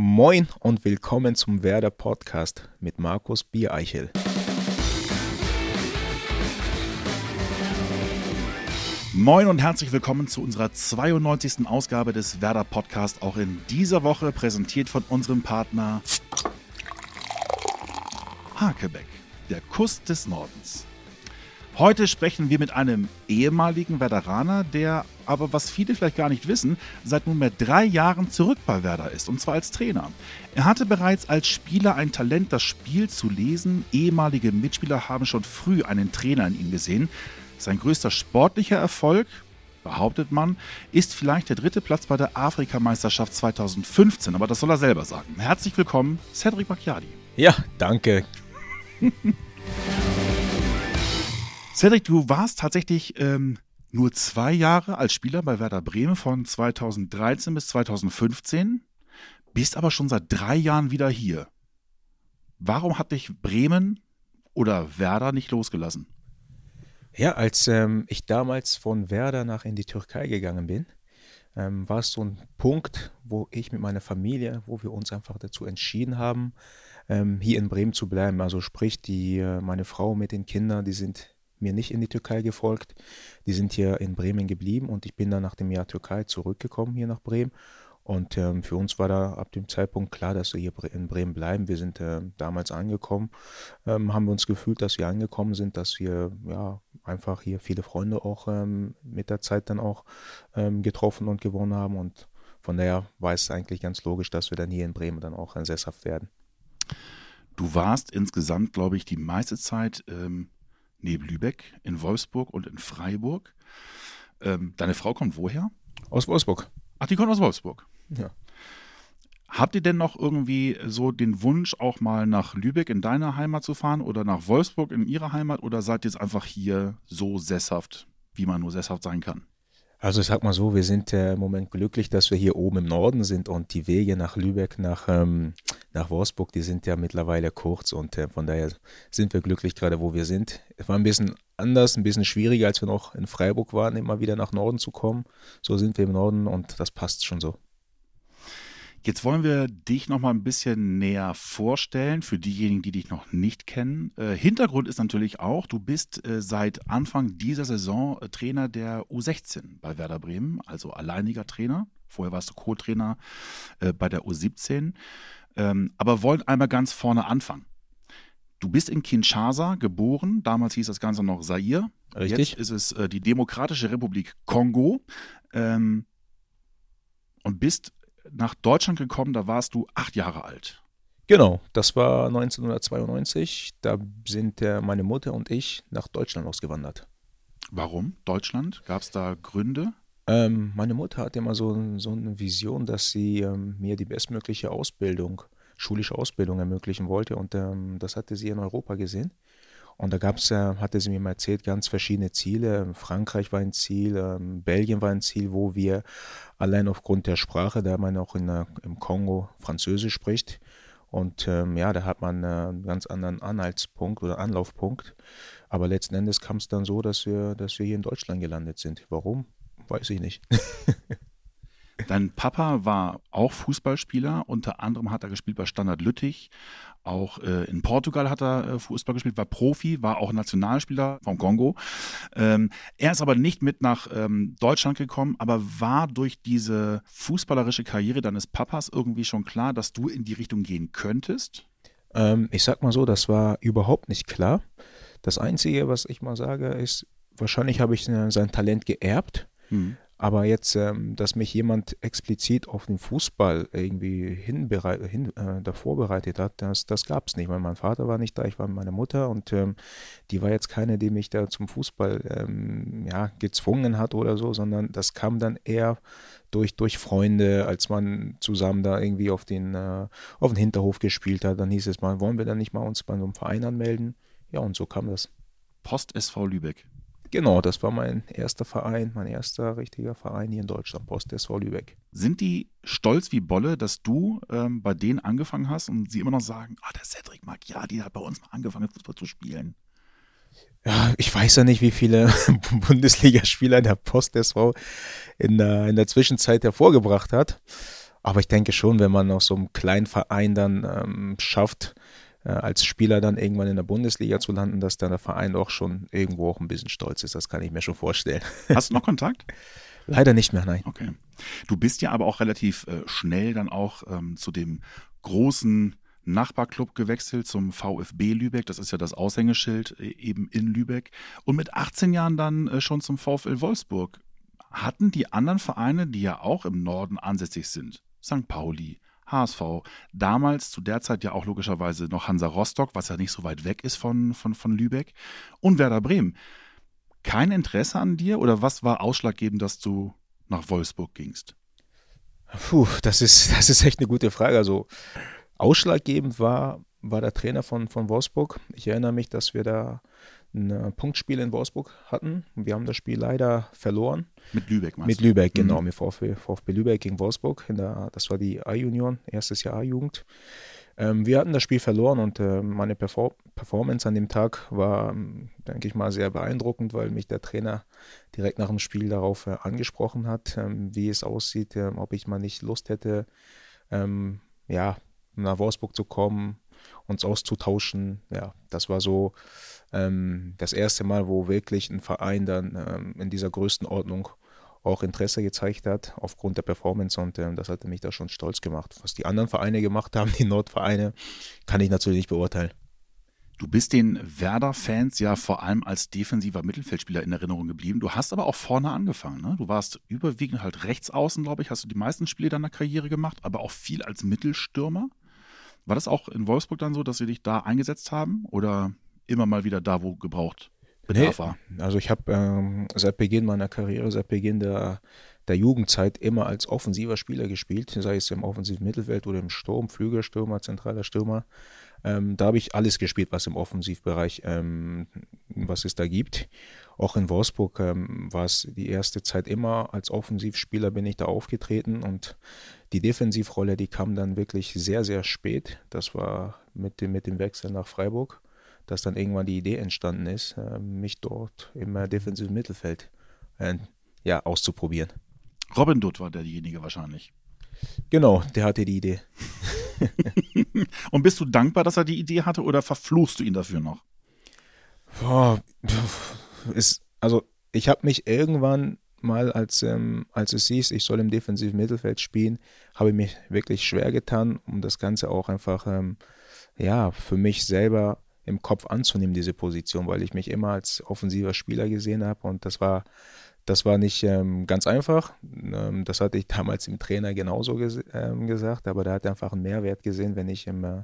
Moin und willkommen zum Werder Podcast mit Markus Biereichel. Moin und herzlich willkommen zu unserer 92. Ausgabe des Werder Podcast. Auch in dieser Woche präsentiert von unserem Partner Hakebeck, der Kuss des Nordens. Heute sprechen wir mit einem ehemaligen Werderaner, der aber, was viele vielleicht gar nicht wissen, seit nunmehr drei Jahren zurück bei Werder ist, und zwar als Trainer. Er hatte bereits als Spieler ein Talent, das Spiel zu lesen. Ehemalige Mitspieler haben schon früh einen Trainer in ihm gesehen. Sein größter sportlicher Erfolg, behauptet man, ist vielleicht der dritte Platz bei der Afrikameisterschaft 2015, aber das soll er selber sagen. Herzlich willkommen, Cedric Bacchiadi. Ja, danke. Cedric, du warst tatsächlich ähm, nur zwei Jahre als Spieler bei Werder Bremen von 2013 bis 2015, bist aber schon seit drei Jahren wieder hier. Warum hat dich Bremen oder Werder nicht losgelassen? Ja, als ähm, ich damals von Werder nach in die Türkei gegangen bin, ähm, war es so ein Punkt, wo ich mit meiner Familie, wo wir uns einfach dazu entschieden haben, ähm, hier in Bremen zu bleiben. Also sprich, die, äh, meine Frau mit den Kindern, die sind mir nicht in die Türkei gefolgt. Die sind hier in Bremen geblieben und ich bin dann nach dem Jahr Türkei zurückgekommen hier nach Bremen. Und ähm, für uns war da ab dem Zeitpunkt klar, dass wir hier in Bremen bleiben. Wir sind äh, damals angekommen, ähm, haben wir uns gefühlt, dass wir angekommen sind, dass wir ja einfach hier viele Freunde auch ähm, mit der Zeit dann auch ähm, getroffen und gewonnen haben. Und von daher war es eigentlich ganz logisch, dass wir dann hier in Bremen dann auch sesshaft werden. Du warst insgesamt, glaube ich, die meiste Zeit ähm, neben Lübeck, in Wolfsburg und in Freiburg. Ähm, deine Frau kommt woher? Aus Wolfsburg. Ach, die kommt aus Wolfsburg. Ja. Habt ihr denn noch irgendwie so den Wunsch, auch mal nach Lübeck in deine Heimat zu fahren oder nach Wolfsburg in ihre Heimat oder seid ihr jetzt einfach hier so sesshaft, wie man nur sesshaft sein kann? Also ich sag mal so, wir sind äh, im Moment glücklich, dass wir hier oben im Norden sind und die Wege nach Lübeck, nach, ähm, nach Wolfsburg, die sind ja mittlerweile kurz und äh, von daher sind wir glücklich gerade, wo wir sind. Es war ein bisschen anders, ein bisschen schwieriger, als wir noch in Freiburg waren, immer wieder nach Norden zu kommen. So sind wir im Norden und das passt schon so. Jetzt wollen wir dich noch mal ein bisschen näher vorstellen für diejenigen, die dich noch nicht kennen. Äh, Hintergrund ist natürlich auch, du bist äh, seit Anfang dieser Saison äh, Trainer der U16 bei Werder Bremen, also alleiniger Trainer. Vorher warst du Co-Trainer äh, bei der U17. Ähm, aber wollen einmal ganz vorne anfangen. Du bist in Kinshasa geboren, damals hieß das Ganze noch Zaire. Richtig. Jetzt ist es äh, die Demokratische Republik Kongo. Ähm, und bist nach Deutschland gekommen, da warst du acht Jahre alt. Genau, das war 1992. Da sind meine Mutter und ich nach Deutschland ausgewandert. Warum Deutschland? Gab es da Gründe? Ähm, meine Mutter hatte immer so, so eine Vision, dass sie ähm, mir die bestmögliche Ausbildung, schulische Ausbildung ermöglichen wollte. Und ähm, das hatte sie in Europa gesehen. Und da gab's, äh, hatte sie mir mal erzählt, ganz verschiedene Ziele. Frankreich war ein Ziel, ähm, Belgien war ein Ziel, wo wir allein aufgrund der Sprache, da man auch in der, im Kongo Französisch spricht. Und ähm, ja, da hat man äh, einen ganz anderen Anhaltspunkt oder Anlaufpunkt. Aber letzten Endes kam es dann so, dass wir, dass wir hier in Deutschland gelandet sind. Warum? Weiß ich nicht. Dein Papa war auch Fußballspieler, unter anderem hat er gespielt bei Standard Lüttich, auch äh, in Portugal hat er äh, Fußball gespielt, war Profi, war auch Nationalspieler vom Kongo. Ähm, er ist aber nicht mit nach ähm, Deutschland gekommen, aber war durch diese fußballerische Karriere deines Papas irgendwie schon klar, dass du in die Richtung gehen könntest? Ähm, ich sag mal so, das war überhaupt nicht klar. Das Einzige, was ich mal sage, ist, wahrscheinlich habe ich äh, sein Talent geerbt. Mhm. Aber jetzt, ähm, dass mich jemand explizit auf den Fußball irgendwie hin, äh, davor bereitet hat, das, das gab es nicht, weil mein Vater war nicht da, ich war mit meiner Mutter und ähm, die war jetzt keine, die mich da zum Fußball ähm, ja, gezwungen hat oder so, sondern das kam dann eher durch, durch Freunde, als man zusammen da irgendwie auf den, äh, auf den Hinterhof gespielt hat. Dann hieß es mal, wollen wir dann nicht mal uns bei so einem Verein anmelden? Ja, und so kam das. Post SV Lübeck. Genau, das war mein erster Verein, mein erster richtiger Verein hier in Deutschland, Post SV Lübeck. Sind die stolz wie Bolle, dass du ähm, bei denen angefangen hast und sie immer noch sagen, ah, der Cedric Macchiati hat bei uns mal angefangen, Fußball zu spielen? Ja, ich weiß ja nicht, wie viele Bundesligaspieler der Post SV in der, in der Zwischenzeit hervorgebracht hat. Aber ich denke schon, wenn man aus so einem kleinen Verein dann ähm, schafft, als Spieler dann irgendwann in der Bundesliga zu landen, dass dann der Verein auch schon irgendwo auch ein bisschen stolz ist. Das kann ich mir schon vorstellen. Hast du noch Kontakt? Leider nicht mehr, nein. Okay. Du bist ja aber auch relativ äh, schnell dann auch ähm, zu dem großen Nachbarclub gewechselt zum VfB Lübeck. Das ist ja das Aushängeschild äh, eben in Lübeck. Und mit 18 Jahren dann äh, schon zum VfL Wolfsburg. Hatten die anderen Vereine, die ja auch im Norden ansässig sind, St. Pauli, HSV, damals zu der Zeit ja auch logischerweise noch Hansa Rostock, was ja nicht so weit weg ist von, von, von Lübeck, und Werder Bremen. Kein Interesse an dir oder was war ausschlaggebend, dass du nach Wolfsburg gingst? Puh, das ist, das ist echt eine gute Frage. Also ausschlaggebend war, war der Trainer von, von Wolfsburg. Ich erinnere mich, dass wir da ein äh, Punktspiel in Wolfsburg hatten. Wir haben das Spiel leider verloren. Mit Lübeck, meinst Mit Lübeck, mhm. genau. Mit VfB, VfB Lübeck gegen Wolfsburg. In der, das war die A-Union, erstes Jahr A-Jugend. Ähm, wir hatten das Spiel verloren und äh, meine Perfor Performance an dem Tag war, ähm, denke ich mal, sehr beeindruckend, weil mich der Trainer direkt nach dem Spiel darauf äh, angesprochen hat, ähm, wie es aussieht, ähm, ob ich mal nicht Lust hätte, ähm, ja, nach Wolfsburg zu kommen, uns auszutauschen. Ja, das war so ähm, das erste Mal, wo wirklich ein Verein dann ähm, in dieser Größenordnung auch Interesse gezeigt hat aufgrund der Performance und äh, das hatte mich da schon stolz gemacht. Was die anderen Vereine gemacht haben, die Nordvereine, kann ich natürlich nicht beurteilen. Du bist den Werder-Fans ja vor allem als defensiver Mittelfeldspieler in Erinnerung geblieben. Du hast aber auch vorne angefangen. Ne? Du warst überwiegend halt rechts außen, glaube ich, hast du die meisten Spiele deiner Karriere gemacht, aber auch viel als Mittelstürmer. War das auch in Wolfsburg dann so, dass sie dich da eingesetzt haben oder immer mal wieder da, wo gebraucht Bedarf nee, war? Also ich habe ähm, seit Beginn meiner Karriere, seit Beginn der, der Jugendzeit immer als offensiver Spieler gespielt, sei es im offensiven Mittelfeld oder im Sturm, Flügelstürmer, zentraler Stürmer. Ähm, da habe ich alles gespielt, was im Offensivbereich, ähm, was es da gibt. Auch in Wolfsburg ähm, war es die erste Zeit immer als Offensivspieler bin ich da aufgetreten und die Defensivrolle, die kam dann wirklich sehr, sehr spät. Das war mit dem, mit dem Wechsel nach Freiburg, dass dann irgendwann die Idee entstanden ist, äh, mich dort im äh, defensiven Mittelfeld äh, ja, auszuprobieren. Robin Dutt war derjenige wahrscheinlich. Genau, der hatte die Idee. Und bist du dankbar, dass er die Idee hatte oder verfluchst du ihn dafür noch? Boah, ist, also ich habe mich irgendwann mal, als, ähm, als es hieß, ich soll im defensiven Mittelfeld spielen, habe ich mich wirklich schwer getan, um das Ganze auch einfach ähm, ja, für mich selber im Kopf anzunehmen, diese Position, weil ich mich immer als offensiver Spieler gesehen habe und das war das war nicht ähm, ganz einfach. Ähm, das hatte ich damals dem Trainer genauso ges ähm, gesagt, aber da hat er einfach einen Mehrwert gesehen, wenn ich im, äh,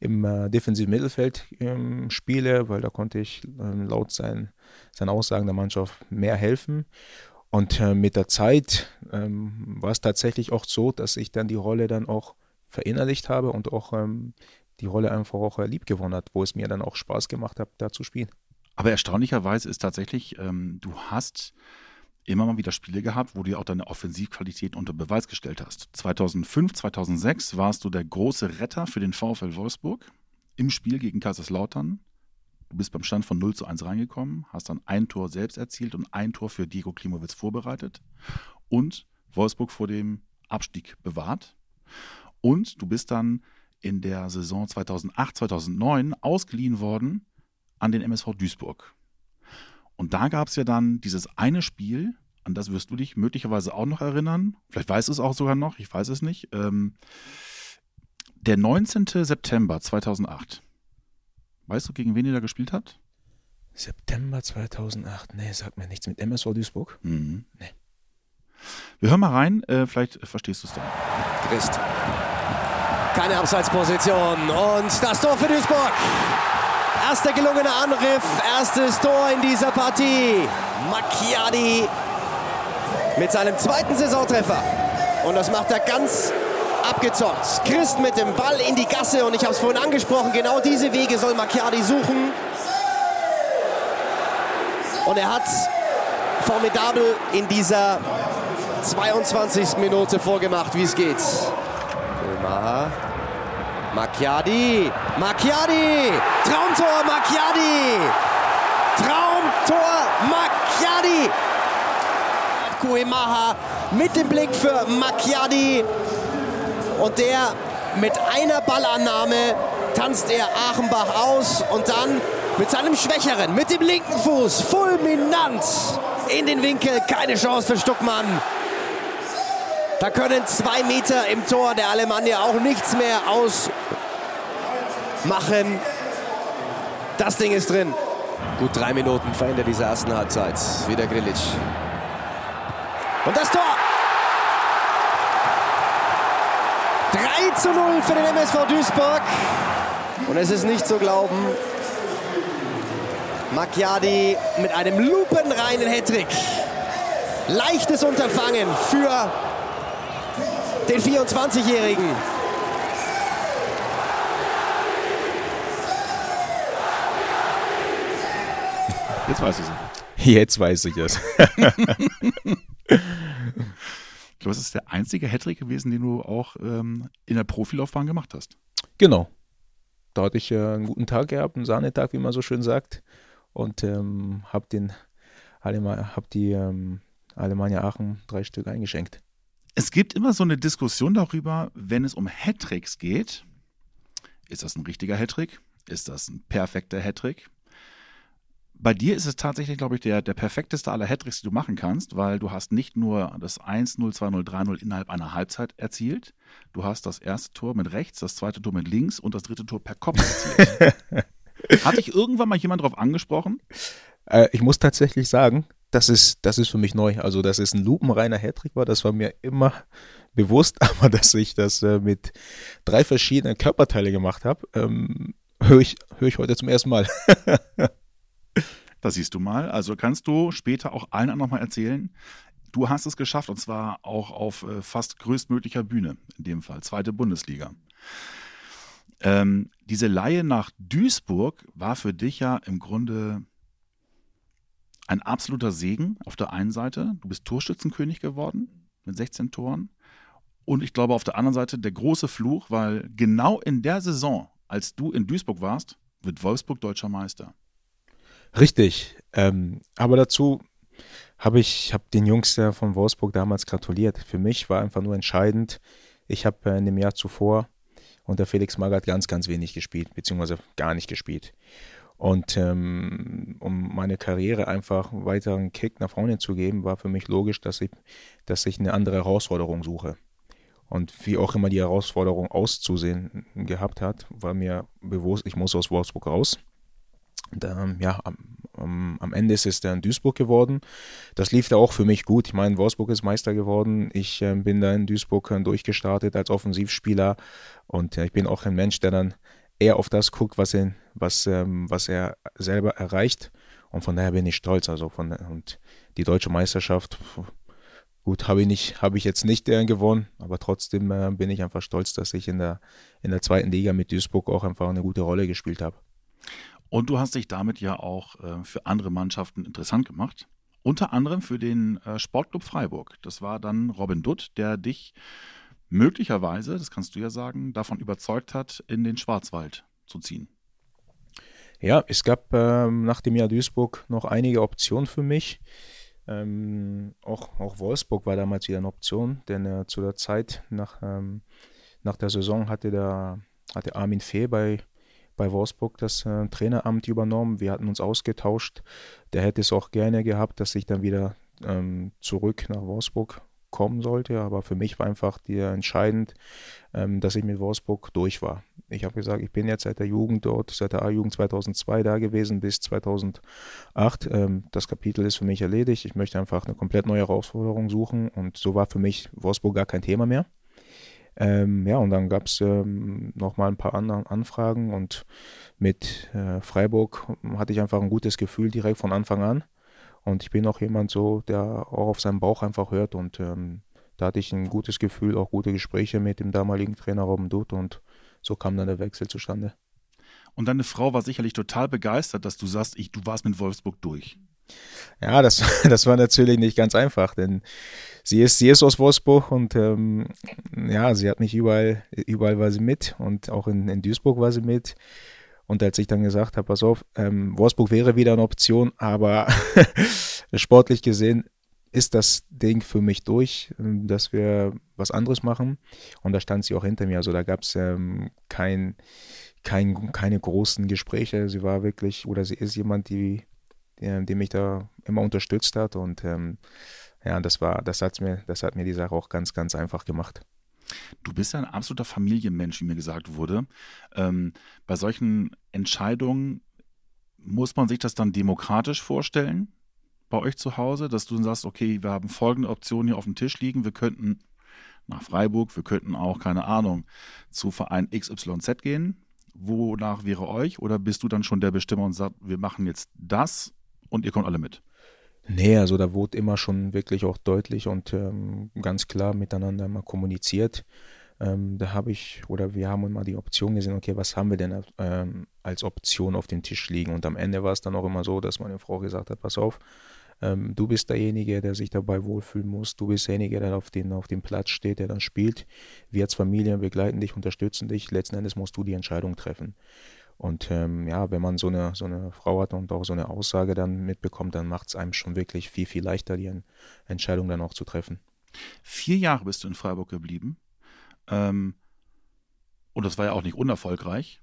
im äh, defensiven Mittelfeld ähm, spiele, weil da konnte ich ähm, laut sein, seinen Aussagen der Mannschaft mehr helfen. Und äh, mit der Zeit ähm, war es tatsächlich auch so, dass ich dann die Rolle dann auch verinnerlicht habe und auch die Rolle einfach auch lieb gewonnen hat, wo es mir dann auch Spaß gemacht hat, da zu spielen. Aber erstaunlicherweise ist tatsächlich, ähm, du hast immer mal wieder Spiele gehabt, wo du auch deine Offensivqualität unter Beweis gestellt hast. 2005, 2006 warst du der große Retter für den VfL Wolfsburg im Spiel gegen Kaiserslautern. Du bist beim Stand von 0 zu 1 reingekommen, hast dann ein Tor selbst erzielt und ein Tor für Diego Klimowitz vorbereitet und Wolfsburg vor dem Abstieg bewahrt. Und du bist dann in der Saison 2008, 2009 ausgeliehen worden an den MSV Duisburg. Und da gab es ja dann dieses eine Spiel, an das wirst du dich möglicherweise auch noch erinnern. Vielleicht weißt du es auch sogar noch, ich weiß es nicht. Ähm, der 19. September 2008. Weißt du, gegen wen ihr da gespielt habt? September 2008. Nee, sagt mir nichts. Mit MSV Duisburg? Mhm. Nee. Wir hören mal rein, äh, vielleicht verstehst du es dann. Christ. Keine Abseitsposition und das Tor für Duisburg. Erster gelungener Angriff, erstes Tor in dieser Partie. Macchiadi mit seinem zweiten Saisontreffer. Und das macht er ganz abgezockt. Christ mit dem Ball in die Gasse und ich habe es vorhin angesprochen, genau diese Wege soll Macchiadi suchen. Und er hat formidabel in dieser 22. Minute vorgemacht, wie es geht. Ömer Macchiadi, Macchiadi, Traumtor Macchiadi, Traumtor Macchiadi. Kuemaha mit dem Blick für Macchiadi und der mit einer Ballannahme tanzt er Achenbach aus und dann mit seinem Schwächeren, mit dem linken Fuß, fulminant in den Winkel. Keine Chance für Stuckmann. Da können zwei Meter im Tor der Alemannia auch nichts mehr ausmachen. Das Ding ist drin. Gut drei Minuten verändert diese ersten Halbzeit. Wieder Grilic. Und das Tor! 3 zu 0 für den MSV Duisburg. Und es ist nicht zu glauben. Macchiadi mit einem lupenreinen Hattrick. Leichtes Unterfangen für den 24-Jährigen. Jetzt weiß ich es. Jetzt weiß ich es. Ich glaube, es ist der einzige Hattrick gewesen, den du auch ähm, in der Profilaufbahn gemacht hast. Genau. Da hatte ich äh, einen guten Tag gehabt, einen Sahnetag, wie man so schön sagt. Und ähm, habe den Alema, hab die ähm, Alemannia Aachen drei Stück eingeschenkt. Es gibt immer so eine Diskussion darüber, wenn es um Hattricks geht. Ist das ein richtiger Hattrick? Ist das ein perfekter Hattrick? Bei dir ist es tatsächlich, glaube ich, der, der perfekteste aller Hattricks, die du machen kannst, weil du hast nicht nur das 1-0, 2-0, 3-0 innerhalb einer Halbzeit erzielt, du hast das erste Tor mit rechts, das zweite Tor mit links und das dritte Tor per Kopf erzielt. Hat dich irgendwann mal jemand darauf angesprochen? Äh, ich muss tatsächlich sagen, das ist, das ist für mich neu. Also, dass es ein lupenreiner Hattrick war, das war mir immer bewusst, aber dass ich das äh, mit drei verschiedenen Körperteilen gemacht habe, ähm, höre ich, hör ich heute zum ersten Mal. Das siehst du mal. Also kannst du später auch allen anderen mal erzählen, du hast es geschafft und zwar auch auf äh, fast größtmöglicher Bühne, in dem Fall, zweite Bundesliga. Ähm, diese Laie nach Duisburg war für dich ja im Grunde ein absoluter Segen auf der einen Seite. Du bist Torschützenkönig geworden mit 16 Toren. Und ich glaube auf der anderen Seite der große Fluch, weil genau in der Saison, als du in Duisburg warst, wird Wolfsburg deutscher Meister. Richtig. Ähm, aber dazu habe ich hab den Jungs von Wolfsburg damals gratuliert. Für mich war einfach nur entscheidend, ich habe äh, in dem Jahr zuvor unter Felix Magath ganz, ganz wenig gespielt, beziehungsweise gar nicht gespielt. Und ähm, um meine Karriere einfach einen Kick nach vorne zu geben, war für mich logisch, dass ich, dass ich eine andere Herausforderung suche. Und wie auch immer die Herausforderung auszusehen gehabt hat, war mir bewusst, ich muss aus Wolfsburg raus. Und, ähm, ja, am, am, Ende ist es dann Duisburg geworden. Das lief da auch für mich gut. Ich meine, Wolfsburg ist Meister geworden. Ich äh, bin da in Duisburg äh, durchgestartet als Offensivspieler. Und äh, ich bin auch ein Mensch, der dann eher auf das guckt, was er, was, ähm, was er selber erreicht. Und von daher bin ich stolz. Also von, und die deutsche Meisterschaft, gut, habe ich, hab ich jetzt nicht äh, gewonnen, aber trotzdem äh, bin ich einfach stolz, dass ich in der, in der zweiten Liga mit Duisburg auch einfach eine gute Rolle gespielt habe. Und du hast dich damit ja auch äh, für andere Mannschaften interessant gemacht. Unter anderem für den äh, Sportclub Freiburg. Das war dann Robin Dutt, der dich möglicherweise, das kannst du ja sagen, davon überzeugt hat, in den Schwarzwald zu ziehen. Ja, es gab ähm, nach dem Jahr Duisburg noch einige Optionen für mich. Ähm, auch, auch Wolfsburg war damals wieder eine Option, denn äh, zu der Zeit nach, ähm, nach der Saison hatte der hatte Armin Fee bei bei Wolfsburg das äh, Traineramt übernommen. Wir hatten uns ausgetauscht. Der hätte es auch gerne gehabt, dass ich dann wieder ähm, zurück nach Wolfsburg kommen sollte. Aber für mich war einfach die, entscheidend, ähm, dass ich mit Wolfsburg durch war. Ich habe gesagt, ich bin jetzt seit der Jugend dort, seit der A-Jugend 2002 da gewesen bis 2008. Ähm, das Kapitel ist für mich erledigt. Ich möchte einfach eine komplett neue Herausforderung suchen. Und so war für mich Wolfsburg gar kein Thema mehr. Ähm, ja, und dann gab es ähm, nochmal ein paar andere Anfragen und mit äh, Freiburg hatte ich einfach ein gutes Gefühl direkt von Anfang an. Und ich bin auch jemand so, der auch auf seinen Bauch einfach hört und ähm, da hatte ich ein gutes Gefühl, auch gute Gespräche mit dem damaligen Trainer Robin Dutt und so kam dann der Wechsel zustande. Und deine Frau war sicherlich total begeistert, dass du sagst, ich, du warst mit Wolfsburg durch. Ja, das, das war natürlich nicht ganz einfach, denn sie ist, sie ist aus Wolfsburg und ähm, ja, sie hat mich überall, überall war sie mit und auch in, in Duisburg war sie mit. Und als ich dann gesagt habe, pass auf, ähm, Wolfsburg wäre wieder eine Option, aber sportlich gesehen ist das Ding für mich durch, ähm, dass wir was anderes machen. Und da stand sie auch hinter mir. Also da gab es ähm, kein, kein, keine großen Gespräche. Sie war wirklich, oder sie ist jemand, die, die, die mich da immer unterstützt hat. Und ähm, ja, das war, das hat mir, das hat mir die Sache auch ganz, ganz einfach gemacht. Du bist ja ein absoluter Familienmensch, wie mir gesagt wurde. Ähm, bei solchen Entscheidungen muss man sich das dann demokratisch vorstellen? bei euch zu Hause, dass du sagst, okay, wir haben folgende Optionen hier auf dem Tisch liegen. Wir könnten nach Freiburg, wir könnten auch, keine Ahnung, zu Verein XYZ gehen. Wonach wäre euch? Oder bist du dann schon der Bestimmer und sagst, wir machen jetzt das und ihr kommt alle mit? Nee, also da wurde immer schon wirklich auch deutlich und ähm, ganz klar miteinander mal kommuniziert. Ähm, da habe ich oder wir haben immer die Option gesehen, okay, was haben wir denn ähm, als Option auf dem Tisch liegen? Und am Ende war es dann auch immer so, dass meine Frau gesagt hat, pass auf, ähm, du bist derjenige, der sich dabei wohlfühlen muss. Du bist derjenige, der auf, den, auf dem Platz steht, der dann spielt. Wir als Familie begleiten dich, unterstützen dich. Letzten Endes musst du die Entscheidung treffen. Und ähm, ja, wenn man so eine, so eine Frau hat und auch so eine Aussage dann mitbekommt, dann macht es einem schon wirklich viel, viel leichter, die Entscheidung dann auch zu treffen. Vier Jahre bist du in Freiburg geblieben. Ähm, und das war ja auch nicht unerfolgreich.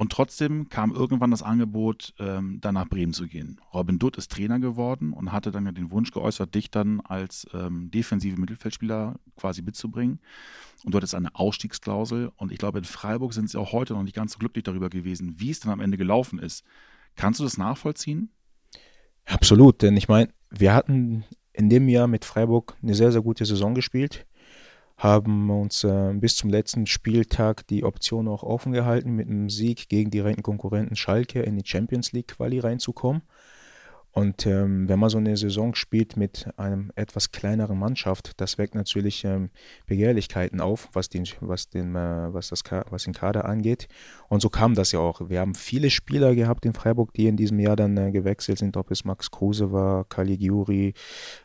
Und trotzdem kam irgendwann das Angebot, ähm, dann nach Bremen zu gehen. Robin Dutt ist Trainer geworden und hatte dann den Wunsch geäußert, dich dann als ähm, defensive Mittelfeldspieler quasi mitzubringen. Und du hattest eine Ausstiegsklausel. Und ich glaube, in Freiburg sind sie auch heute noch nicht ganz so glücklich darüber gewesen, wie es dann am Ende gelaufen ist. Kannst du das nachvollziehen? Absolut, denn ich meine, wir hatten in dem Jahr mit Freiburg eine sehr, sehr gute Saison gespielt haben uns äh, bis zum letzten Spieltag die Option auch offen gehalten, mit einem Sieg gegen direkten Konkurrenten Schalke in die Champions League Quali reinzukommen. Und ähm, wenn man so eine Saison spielt mit einem etwas kleineren Mannschaft, das weckt natürlich ähm, Begehrlichkeiten auf, was den, was den, äh, was das, was den Kader angeht. Und so kam das ja auch. Wir haben viele Spieler gehabt in Freiburg, die in diesem Jahr dann äh, gewechselt sind, ob es Max Kruse war, Caligiuri.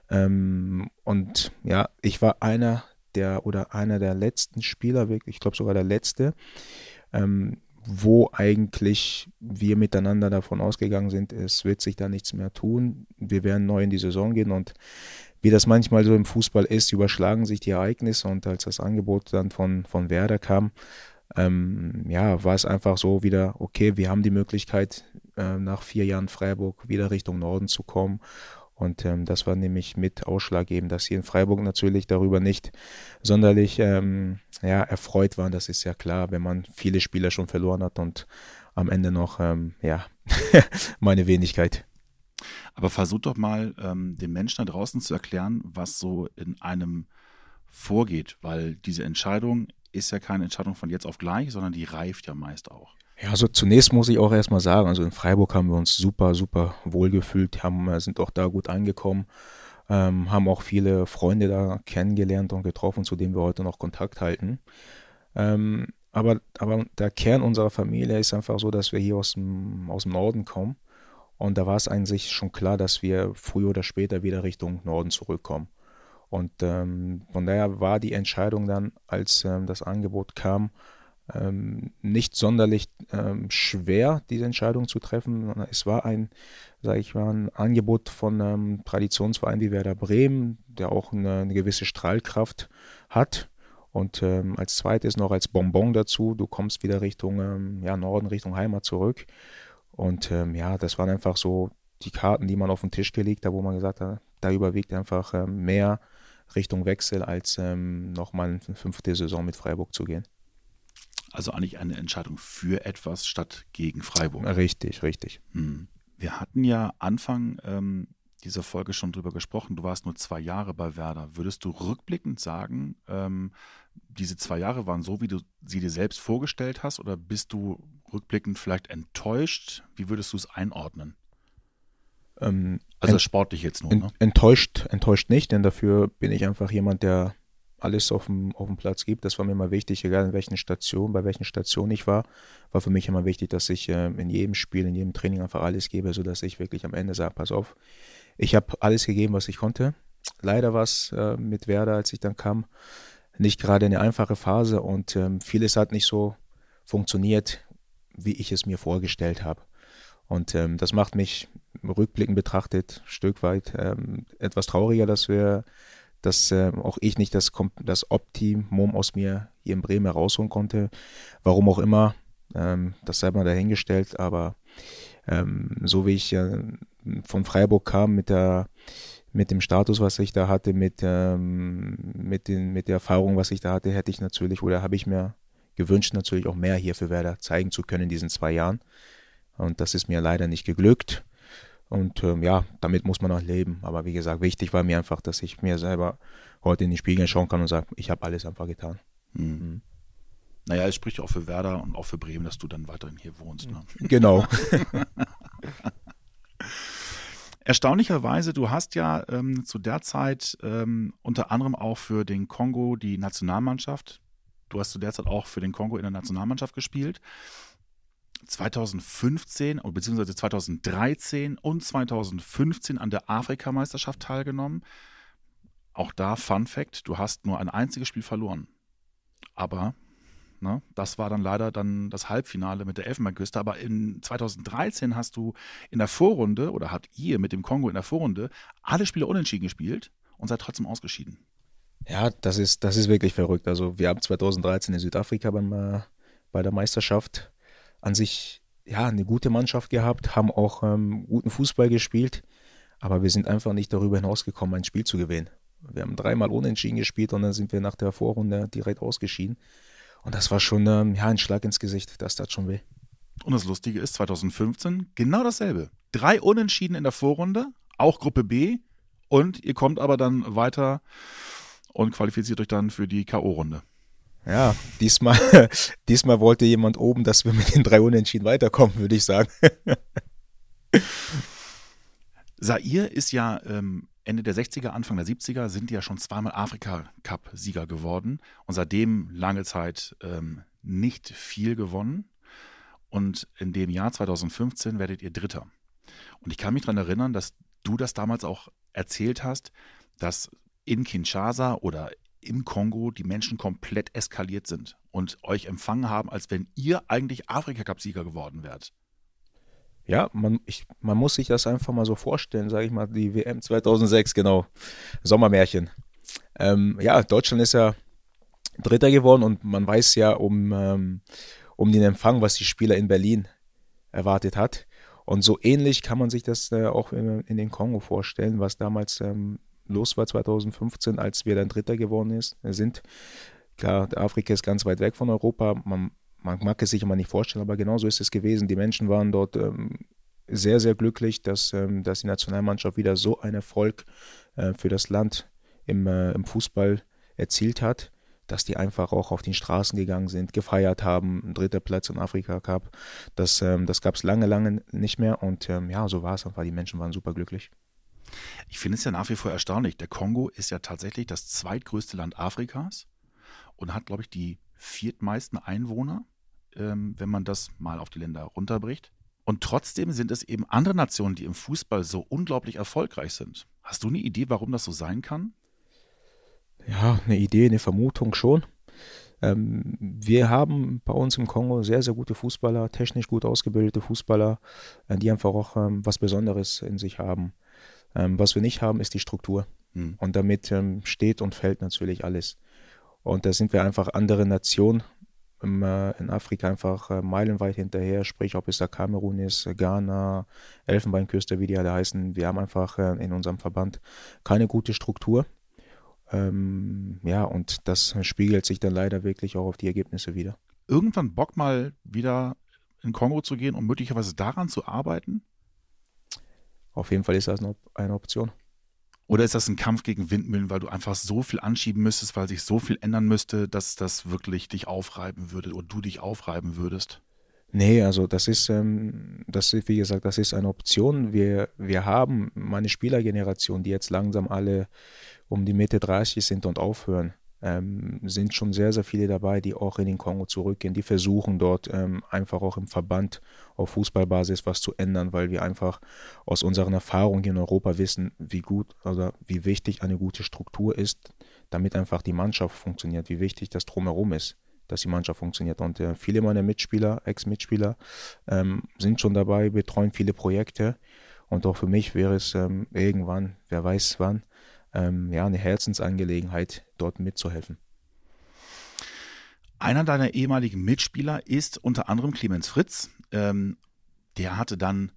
Ähm, und ja, ich war einer der oder einer der letzten Spieler, ich glaube sogar der letzte, ähm, wo eigentlich wir miteinander davon ausgegangen sind, es wird sich da nichts mehr tun. Wir werden neu in die Saison gehen und wie das manchmal so im Fußball ist, überschlagen sich die Ereignisse und als das Angebot dann von, von Werder kam, ähm, ja, war es einfach so wieder, okay, wir haben die Möglichkeit, äh, nach vier Jahren Freiburg wieder Richtung Norden zu kommen und ähm, das war nämlich mit ausschlaggebend, dass sie in Freiburg natürlich darüber nicht sonderlich ähm, ja, erfreut waren. Das ist ja klar, wenn man viele Spieler schon verloren hat und am Ende noch, ähm, ja, meine Wenigkeit. Aber versuch doch mal, ähm, den Menschen da draußen zu erklären, was so in einem vorgeht, weil diese Entscheidung ist ja keine Entscheidung von jetzt auf gleich, sondern die reift ja meist auch. Ja, also zunächst muss ich auch erstmal sagen, also in Freiburg haben wir uns super, super wohl gefühlt, haben, äh, sind auch da gut angekommen, ähm, haben auch viele Freunde da kennengelernt und getroffen, zu denen wir heute noch Kontakt halten. Ähm, aber, aber der Kern unserer Familie ist einfach so, dass wir hier aus dem, aus dem Norden kommen. Und da war es eigentlich schon klar, dass wir früher oder später wieder Richtung Norden zurückkommen. Und ähm, von daher war die Entscheidung dann, als ähm, das Angebot kam, ähm, nicht sonderlich ähm, schwer, diese Entscheidung zu treffen. Es war ein, sage ich mal, ein Angebot von einem Traditionsverein wie Werder Bremen, der auch eine, eine gewisse Strahlkraft hat. Und ähm, als zweites noch als Bonbon dazu, du kommst wieder Richtung ähm, ja, Norden, Richtung Heimat zurück. Und ähm, ja, das waren einfach so die Karten, die man auf den Tisch gelegt hat, wo man gesagt hat, da überwiegt einfach ähm, mehr Richtung Wechsel, als nochmal eine fünfte Saison mit Freiburg zu gehen. Also eigentlich eine Entscheidung für etwas statt gegen Freiburg. Richtig, richtig. Hm. Wir hatten ja Anfang ähm, dieser Folge schon drüber gesprochen. Du warst nur zwei Jahre bei Werder. Würdest du rückblickend sagen, ähm, diese zwei Jahre waren so, wie du sie dir selbst vorgestellt hast, oder bist du rückblickend vielleicht enttäuscht? Wie würdest du es einordnen? Ähm, also sportlich jetzt nur. Ne? Enttäuscht, enttäuscht nicht, denn dafür bin ich einfach jemand, der alles auf dem, auf dem Platz gibt. Das war mir immer wichtig, egal in welchen Station, bei welchen Stationen ich war, war für mich immer wichtig, dass ich äh, in jedem Spiel, in jedem Training einfach alles gebe, sodass ich wirklich am Ende sage, pass auf, ich habe alles gegeben, was ich konnte. Leider war es äh, mit Werder, als ich dann kam, nicht gerade eine einfache Phase und ähm, vieles hat nicht so funktioniert, wie ich es mir vorgestellt habe. Und ähm, das macht mich rückblickend betrachtet ein Stück weit ähm, etwas trauriger, dass wir, dass äh, auch ich nicht das, das Optimum aus mir hier in Bremen herausholen konnte. Warum auch immer, ähm, das sei mal dahingestellt, aber ähm, so wie ich äh, von Freiburg kam mit der mit dem Status, was ich da hatte, mit, ähm, mit, den, mit der Erfahrung, was ich da hatte, hätte ich natürlich oder habe ich mir gewünscht, natürlich auch mehr hier für Werder zeigen zu können in diesen zwei Jahren. Und das ist mir leider nicht geglückt. Und ähm, ja, damit muss man auch leben. Aber wie gesagt, wichtig war mir einfach, dass ich mir selber heute in die Spiegel schauen kann und sage, ich habe alles einfach getan. Mhm. Mhm. Naja, es spricht auch für Werder und auch für Bremen, dass du dann weiterhin hier wohnst. Ne? Genau. Erstaunlicherweise, du hast ja ähm, zu der Zeit ähm, unter anderem auch für den Kongo die Nationalmannschaft, du hast zu der Zeit auch für den Kongo in der Nationalmannschaft gespielt. 2015 bzw. 2013 und 2015 an der Afrikameisterschaft teilgenommen. Auch da Fun Fact, du hast nur ein einziges Spiel verloren. Aber Ne? Das war dann leider dann das Halbfinale mit der Elfenbeinküste. Aber in 2013 hast du in der Vorrunde oder habt ihr mit dem Kongo in der Vorrunde alle Spiele unentschieden gespielt und seid trotzdem ausgeschieden. Ja, das ist, das ist wirklich verrückt. Also wir haben 2013 in Südafrika beim, äh, bei der Meisterschaft an sich ja eine gute Mannschaft gehabt, haben auch ähm, guten Fußball gespielt, aber wir sind einfach nicht darüber hinausgekommen, ein Spiel zu gewinnen. Wir haben dreimal unentschieden gespielt und dann sind wir nach der Vorrunde direkt ausgeschieden. Und das war schon ähm, ja, ein Schlag ins Gesicht. Das tat schon weh. Und das Lustige ist, 2015 genau dasselbe. Drei Unentschieden in der Vorrunde, auch Gruppe B. Und ihr kommt aber dann weiter und qualifiziert euch dann für die K.O.-Runde. Ja, diesmal, diesmal wollte jemand oben, dass wir mit den drei Unentschieden weiterkommen, würde ich sagen. Sair ist ja ähm, Ende der 60er, Anfang der 70er sind ja schon zweimal Afrika-Cup-Sieger geworden und seitdem lange Zeit ähm, nicht viel gewonnen. Und in dem Jahr 2015 werdet ihr Dritter. Und ich kann mich daran erinnern, dass du das damals auch erzählt hast, dass in Kinshasa oder im Kongo die Menschen komplett eskaliert sind und euch empfangen haben, als wenn ihr eigentlich Afrika-Cup-Sieger geworden wärt. Ja, man, ich, man muss sich das einfach mal so vorstellen, sage ich mal, die WM 2006, genau, Sommermärchen. Ähm, ja, Deutschland ist ja Dritter geworden und man weiß ja um, ähm, um den Empfang, was die Spieler in Berlin erwartet hat. Und so ähnlich kann man sich das äh, auch in, in, den Kongo vorstellen, was damals ähm, los war 2015, als wir dann Dritter geworden ist, sind. Klar, Afrika ist ganz weit weg von Europa. Man man mag es sich immer nicht vorstellen, aber genauso ist es gewesen. Die Menschen waren dort ähm, sehr, sehr glücklich, dass, ähm, dass die Nationalmannschaft wieder so einen Erfolg äh, für das Land im, äh, im Fußball erzielt hat, dass die einfach auch auf den Straßen gegangen sind, gefeiert haben, dritter Platz in Afrika gab. Das, ähm, das gab es lange, lange nicht mehr und ähm, ja, so war es einfach. Die Menschen waren super glücklich. Ich finde es ja nach wie vor erstaunlich. Der Kongo ist ja tatsächlich das zweitgrößte Land Afrikas und hat, glaube ich, die viertmeisten Einwohner ähm, wenn man das mal auf die Länder runterbricht. Und trotzdem sind es eben andere Nationen, die im Fußball so unglaublich erfolgreich sind. Hast du eine Idee, warum das so sein kann? Ja, eine Idee, eine Vermutung schon. Ähm, wir haben bei uns im Kongo sehr, sehr gute Fußballer, technisch gut ausgebildete Fußballer, äh, die einfach auch ähm, was Besonderes in sich haben. Ähm, was wir nicht haben, ist die Struktur. Hm. Und damit ähm, steht und fällt natürlich alles. Und da sind wir einfach andere Nationen, im, äh, in Afrika einfach äh, meilenweit hinterher, sprich ob es da Kamerun ist, Ghana, Elfenbeinküste, wie die alle heißen. Wir haben einfach äh, in unserem Verband keine gute Struktur. Ähm, ja, und das spiegelt sich dann leider wirklich auch auf die Ergebnisse wieder. Irgendwann Bock mal wieder in Kongo zu gehen, um möglicherweise daran zu arbeiten? Auf jeden Fall ist das eine Option. Oder ist das ein Kampf gegen Windmühlen, weil du einfach so viel anschieben müsstest, weil sich so viel ändern müsste, dass das wirklich dich aufreiben würde oder du dich aufreiben würdest? Nee, also das ist, ähm, das ist, wie gesagt, das ist eine Option. Wir, wir haben meine Spielergeneration, die jetzt langsam alle um die Mitte 30 sind und aufhören ähm, sind schon sehr, sehr viele dabei, die auch in den Kongo zurückgehen, die versuchen dort ähm, einfach auch im Verband auf Fußballbasis was zu ändern, weil wir einfach aus unseren Erfahrungen in Europa wissen, wie gut oder wie wichtig eine gute Struktur ist, damit einfach die Mannschaft funktioniert, wie wichtig das drumherum ist. dass die Mannschaft funktioniert. Und äh, viele meiner Mitspieler, Ex-Mitspieler, ähm, sind schon dabei, betreuen viele Projekte. Und auch für mich wäre es ähm, irgendwann, wer weiß wann, ähm, ja, eine Herzensangelegenheit, dort mitzuhelfen. Einer deiner ehemaligen Mitspieler ist unter anderem Clemens Fritz. Ähm, der hatte dann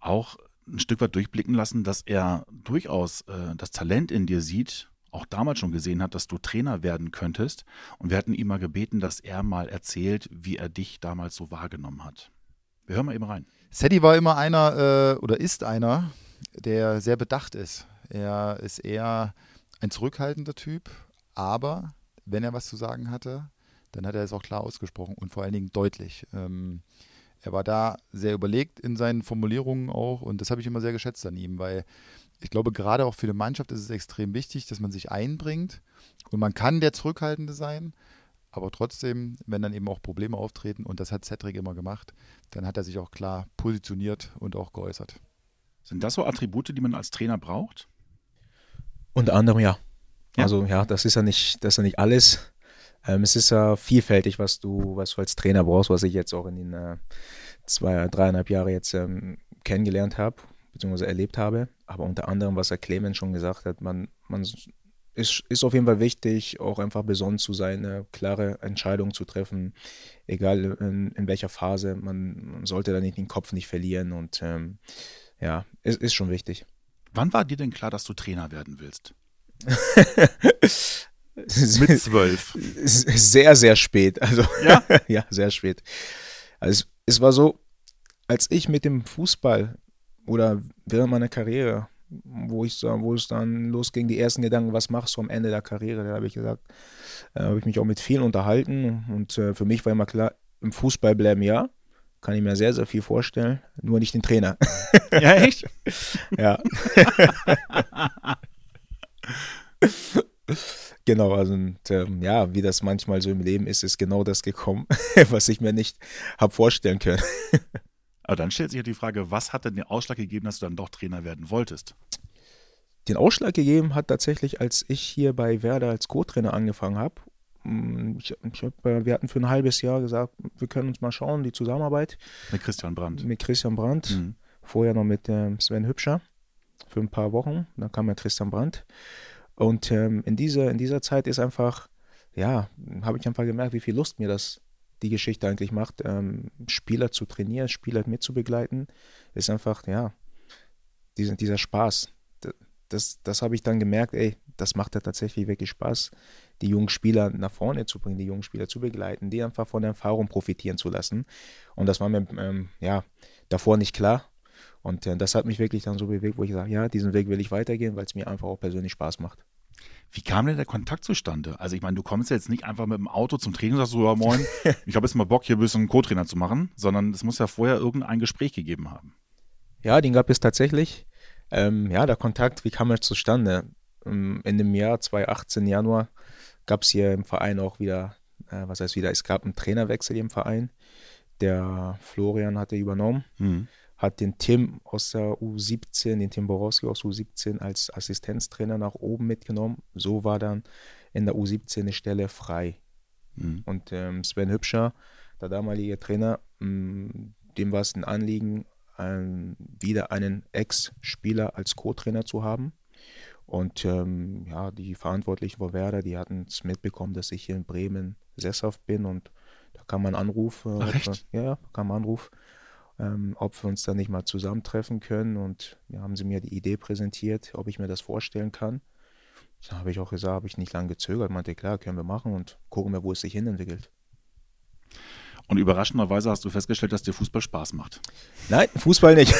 auch ein Stück weit durchblicken lassen, dass er durchaus äh, das Talent in dir sieht, auch damals schon gesehen hat, dass du Trainer werden könntest. Und wir hatten ihn mal gebeten, dass er mal erzählt, wie er dich damals so wahrgenommen hat. Wir hören mal eben rein. Sadie war immer einer äh, oder ist einer, der sehr bedacht ist. Er ist eher ein zurückhaltender Typ, aber wenn er was zu sagen hatte, dann hat er es auch klar ausgesprochen und vor allen Dingen deutlich. Ähm, er war da sehr überlegt in seinen Formulierungen auch und das habe ich immer sehr geschätzt an ihm, weil ich glaube, gerade auch für eine Mannschaft ist es extrem wichtig, dass man sich einbringt und man kann der Zurückhaltende sein, aber trotzdem, wenn dann eben auch Probleme auftreten, und das hat Cedric immer gemacht, dann hat er sich auch klar positioniert und auch geäußert. Sind das so Attribute, die man als Trainer braucht? Unter anderem ja. ja. Also ja, das ist ja nicht, das ist ja nicht alles. Ähm, es ist ja vielfältig, was du, was du als Trainer brauchst, was ich jetzt auch in den äh, zwei, dreieinhalb Jahre jetzt ähm, kennengelernt habe, beziehungsweise erlebt habe. Aber unter anderem, was Herr Clemens schon gesagt hat, man, man ist, ist auf jeden Fall wichtig, auch einfach besonnen zu sein, eine klare Entscheidung zu treffen, egal in, in welcher Phase. Man, man, sollte da nicht den Kopf nicht verlieren und ähm, ja, es ist schon wichtig. Wann war dir denn klar, dass du Trainer werden willst? Mit zwölf. Sehr, sehr spät. Also, ja? ja, sehr spät. Also, es, es war so, als ich mit dem Fußball oder während meiner Karriere, wo ich wo es dann losging, die ersten Gedanken, was machst du am Ende der Karriere, da habe ich gesagt, äh, habe ich mich auch mit vielen unterhalten und äh, für mich war immer klar, im Fußball bleiben ja, kann ich mir sehr, sehr viel vorstellen, nur nicht den Trainer. Ja, echt? ja. Genau, also und, ähm, ja, wie das manchmal so im Leben ist, ist genau das gekommen, was ich mir nicht habe vorstellen können. Aber dann stellt sich ja die Frage, was hat denn den Ausschlag gegeben, dass du dann doch Trainer werden wolltest? Den Ausschlag gegeben hat tatsächlich, als ich hier bei Werder als Co-Trainer angefangen habe. Mm, ich, ich hab, äh, wir hatten für ein halbes Jahr gesagt, wir können uns mal schauen, die Zusammenarbeit. Mit Christian Brandt. Mit Christian Brandt. Mhm. Vorher noch mit ähm, Sven Hübscher für ein paar Wochen. Dann kam ja Christian Brandt. Und ähm, in, dieser, in dieser Zeit ist einfach, ja, habe ich einfach gemerkt, wie viel Lust mir das die Geschichte eigentlich macht, ähm, Spieler zu trainieren, Spieler mitzubegleiten, ist einfach, ja, dieser, dieser Spaß. Das, das habe ich dann gemerkt, ey, das macht ja tatsächlich wirklich Spaß, die jungen Spieler nach vorne zu bringen, die jungen Spieler zu begleiten, die einfach von der Erfahrung profitieren zu lassen. Und das war mir ähm, ja davor nicht klar. Und äh, das hat mich wirklich dann so bewegt, wo ich sage, ja, diesen Weg will ich weitergehen, weil es mir einfach auch persönlich Spaß macht. Wie kam denn der Kontakt zustande? Also ich meine, du kommst ja jetzt nicht einfach mit dem Auto zum Training und sagst so, ja moin, ich habe jetzt mal Bock, hier ein bisschen Co-Trainer zu machen, sondern es muss ja vorher irgendein Gespräch gegeben haben. Ja, den gab es tatsächlich. Ähm, ja, der Kontakt, wie kam er zustande? Ähm, in dem Jahr 2018, Januar, gab es hier im Verein auch wieder, äh, was heißt wieder, es gab einen Trainerwechsel im Verein. Der Florian hatte übernommen. Mhm hat den Tim aus der U17, den Tim Borowski aus U17 als Assistenztrainer nach oben mitgenommen. So war dann in der U17 eine Stelle frei. Mhm. Und ähm, Sven Hübscher, der damalige Trainer, ähm, dem war es ein Anliegen, ähm, wieder einen Ex-Spieler als Co-Trainer zu haben. Und ähm, ja, die Verantwortlichen von Werder, die hatten es mitbekommen, dass ich hier in Bremen sesshaft bin und da kam ein Anruf. Äh, echt? Ja, kam ein Anruf ähm, ob wir uns dann nicht mal zusammentreffen können. Und ja, haben sie mir die Idee präsentiert, ob ich mir das vorstellen kann. Da habe ich auch gesagt, habe ich nicht lange gezögert, meinte, klar, können wir machen und gucken wir, wo es sich hinentwickelt. Und überraschenderweise hast du festgestellt, dass dir Fußball Spaß macht. Nein, Fußball nicht.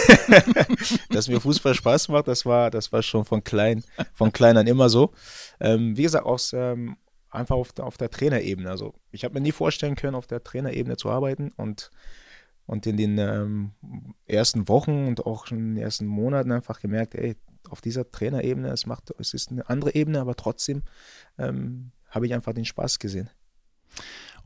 dass mir Fußball Spaß macht, das war, das war schon von klein, von klein an immer so. Ähm, wie gesagt, aus, ähm, einfach auf der, auf der Trainerebene. Also ich habe mir nie vorstellen können, auf der Trainerebene zu arbeiten und und in den ähm, ersten Wochen und auch schon in den ersten Monaten einfach gemerkt, ey, auf dieser Trainerebene, es macht, es ist eine andere Ebene, aber trotzdem ähm, habe ich einfach den Spaß gesehen.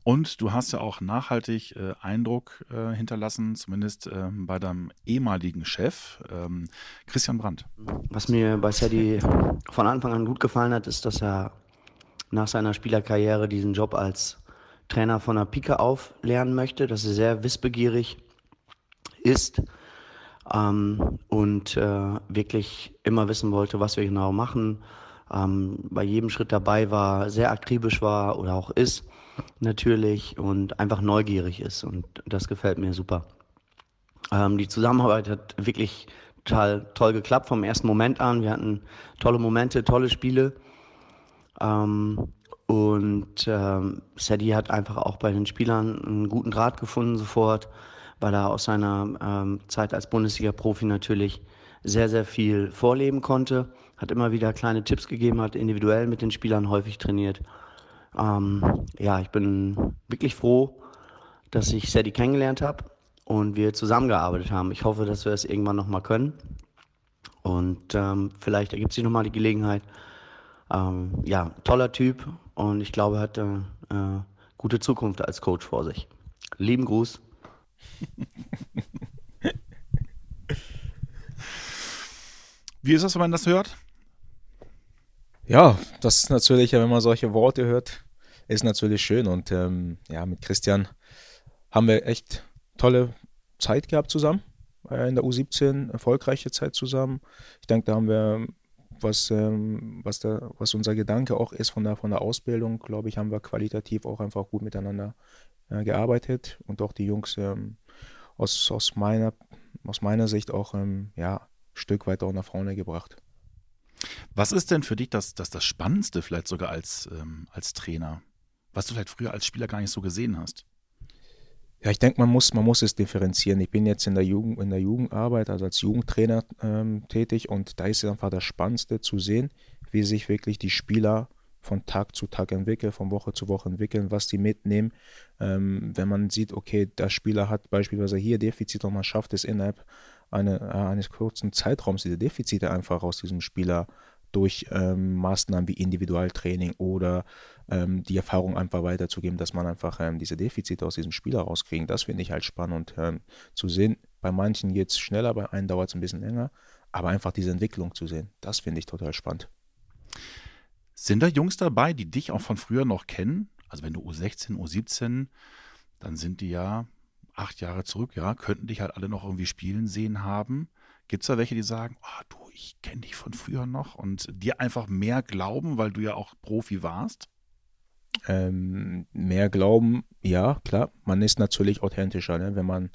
Und du hast ja auch nachhaltig äh, Eindruck äh, hinterlassen, zumindest äh, bei deinem ehemaligen Chef, ähm, Christian Brandt. Was mir bei Sadie von Anfang an gut gefallen hat, ist, dass er nach seiner Spielerkarriere diesen Job als Trainer von der Pike auf lernen möchte, dass er sehr wissbegierig ist ähm, und äh, wirklich immer wissen wollte, was wir genau machen. Ähm, bei jedem Schritt dabei war, sehr akribisch war oder auch ist natürlich und einfach neugierig ist und das gefällt mir super. Ähm, die Zusammenarbeit hat wirklich total toll geklappt vom ersten Moment an. Wir hatten tolle Momente, tolle Spiele. Ähm, und ähm, Sadie hat einfach auch bei den Spielern einen guten Draht gefunden sofort, weil er aus seiner ähm, Zeit als Bundesliga-Profi natürlich sehr, sehr viel vorleben konnte. Hat immer wieder kleine Tipps gegeben, hat individuell mit den Spielern häufig trainiert. Ähm, ja, ich bin wirklich froh, dass ich Sadie kennengelernt habe und wir zusammengearbeitet haben. Ich hoffe, dass wir es irgendwann nochmal können. Und ähm, vielleicht ergibt sich nochmal die Gelegenheit. Ähm, ja, toller Typ und ich glaube, er hat äh, äh, gute Zukunft als Coach vor sich. Lieben Gruß. Wie ist das, wenn man das hört? Ja, das ist natürlich, wenn man solche Worte hört, ist natürlich schön. Und ähm, ja, mit Christian haben wir echt tolle Zeit gehabt zusammen. Äh, in der U17 erfolgreiche Zeit zusammen. Ich denke, da haben wir was, ähm, was, der, was unser Gedanke auch ist von der, von der Ausbildung, glaube ich, haben wir qualitativ auch einfach gut miteinander äh, gearbeitet und auch die Jungs ähm, aus, aus, meiner, aus meiner Sicht auch ähm, ja, ein Stück weiter auch nach vorne gebracht. Was ist denn für dich das, das, das Spannendste vielleicht sogar als, ähm, als Trainer, was du vielleicht früher als Spieler gar nicht so gesehen hast? Ja, ich denke, man muss, man muss es differenzieren. Ich bin jetzt in der, Jugend, in der Jugendarbeit, also als Jugendtrainer ähm, tätig und da ist es einfach das Spannendste zu sehen, wie sich wirklich die Spieler von Tag zu Tag entwickeln, von Woche zu Woche entwickeln, was die mitnehmen. Ähm, wenn man sieht, okay, der Spieler hat beispielsweise hier Defizit und man schafft es innerhalb eine, äh, eines kurzen Zeitraums, diese Defizite einfach aus diesem Spieler durch ähm, Maßnahmen wie Individualtraining oder ähm, die Erfahrung einfach weiterzugeben, dass man einfach ähm, diese Defizite aus diesem Spieler rauskriegen. Das finde ich halt spannend ähm, zu sehen. Bei manchen geht es schneller, bei einem dauert es ein bisschen länger, aber einfach diese Entwicklung zu sehen, das finde ich total spannend. Sind da Jungs dabei, die dich auch von früher noch kennen? Also wenn du U16, U17, dann sind die ja acht Jahre zurück, ja, könnten dich halt alle noch irgendwie spielen sehen haben. Gibt es da welche, die sagen, oh, du, ich kenne dich von früher noch und dir einfach mehr glauben, weil du ja auch Profi warst? Ähm, mehr glauben, ja, klar. Man ist natürlich authentischer, ne? wenn man,